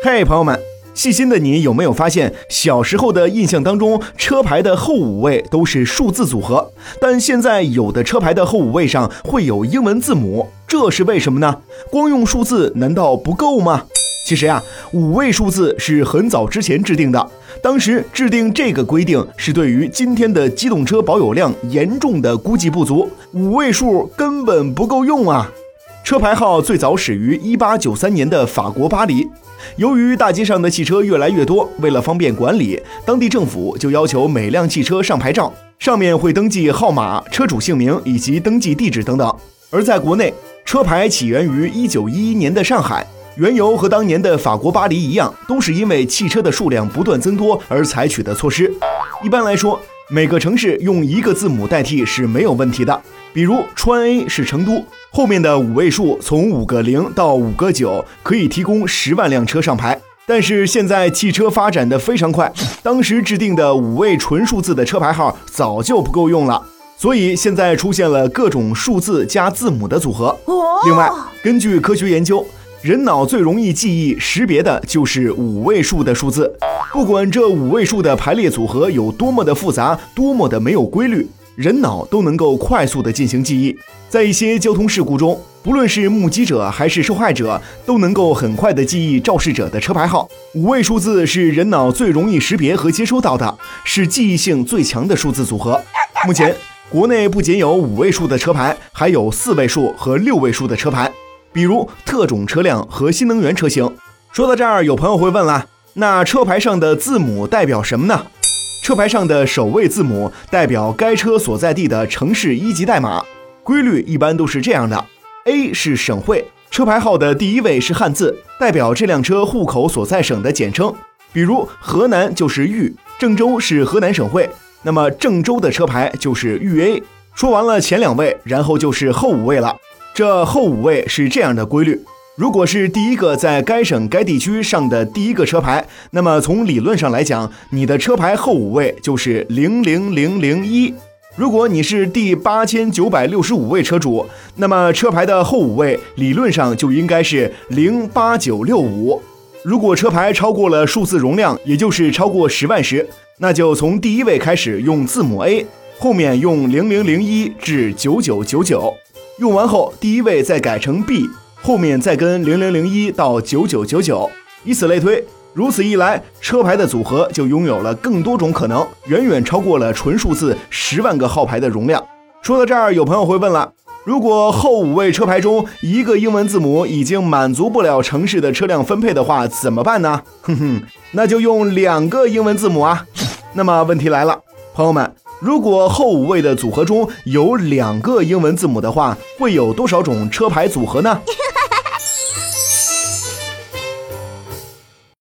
嘿，朋友们，细心的你有没有发现，小时候的印象当中，车牌的后五位都是数字组合，但现在有的车牌的后五位上会有英文字母，这是为什么呢？光用数字难道不够吗？其实呀，五位数字是很早之前制定的，当时制定这个规定是对于今天的机动车保有量严重的估计不足，五位数根本不够用啊。车牌号最早始于一八九三年的法国巴黎。由于大街上的汽车越来越多，为了方便管理，当地政府就要求每辆汽车上牌照，上面会登记号码、车主姓名以及登记地址等等。而在国内，车牌起源于一九一一年的上海，缘由和当年的法国巴黎一样，都是因为汽车的数量不断增多而采取的措施。一般来说，每个城市用一个字母代替是没有问题的。比如川 A 是成都，后面的五位数从五个零到五个九，可以提供十万辆车上牌。但是现在汽车发展的非常快，当时制定的五位纯数字的车牌号早就不够用了，所以现在出现了各种数字加字母的组合。另外，根据科学研究，人脑最容易记忆识别的就是五位数的数字，不管这五位数的排列组合有多么的复杂，多么的没有规律。人脑都能够快速的进行记忆，在一些交通事故中，不论是目击者还是受害者，都能够很快的记忆肇事者的车牌号。五位数字是人脑最容易识别和接收到的，是记忆性最强的数字组合。目前，国内不仅有五位数的车牌，还有四位数和六位数的车牌，比如特种车辆和新能源车型。说到这儿，有朋友会问了，那车牌上的字母代表什么呢？车牌上的首位字母代表该车所在地的城市一级代码，规律一般都是这样的：A 是省会，车牌号的第一位是汉字，代表这辆车户口所在省的简称。比如河南就是豫，郑州是河南省会，那么郑州的车牌就是豫 A。说完了前两位，然后就是后五位了。这后五位是这样的规律。如果是第一个在该省该地区上的第一个车牌，那么从理论上来讲，你的车牌后五位就是零零零零一。如果你是第八千九百六十五位车主，那么车牌的后五位理论上就应该是零八九六五。如果车牌超过了数字容量，也就是超过十万时，那就从第一位开始用字母 A，后面用零零零一至九九九九，用完后第一位再改成 B。后面再跟零零零一到九九九九，以此类推。如此一来，车牌的组合就拥有了更多种可能，远远超过了纯数字十万个号牌的容量。说到这儿，有朋友会问了：如果后五位车牌中一个英文字母已经满足不了城市的车辆分配的话，怎么办呢？哼哼，那就用两个英文字母啊。那么问题来了，朋友们。如果后五位的组合中有两个英文字母的话，会有多少种车牌组合呢？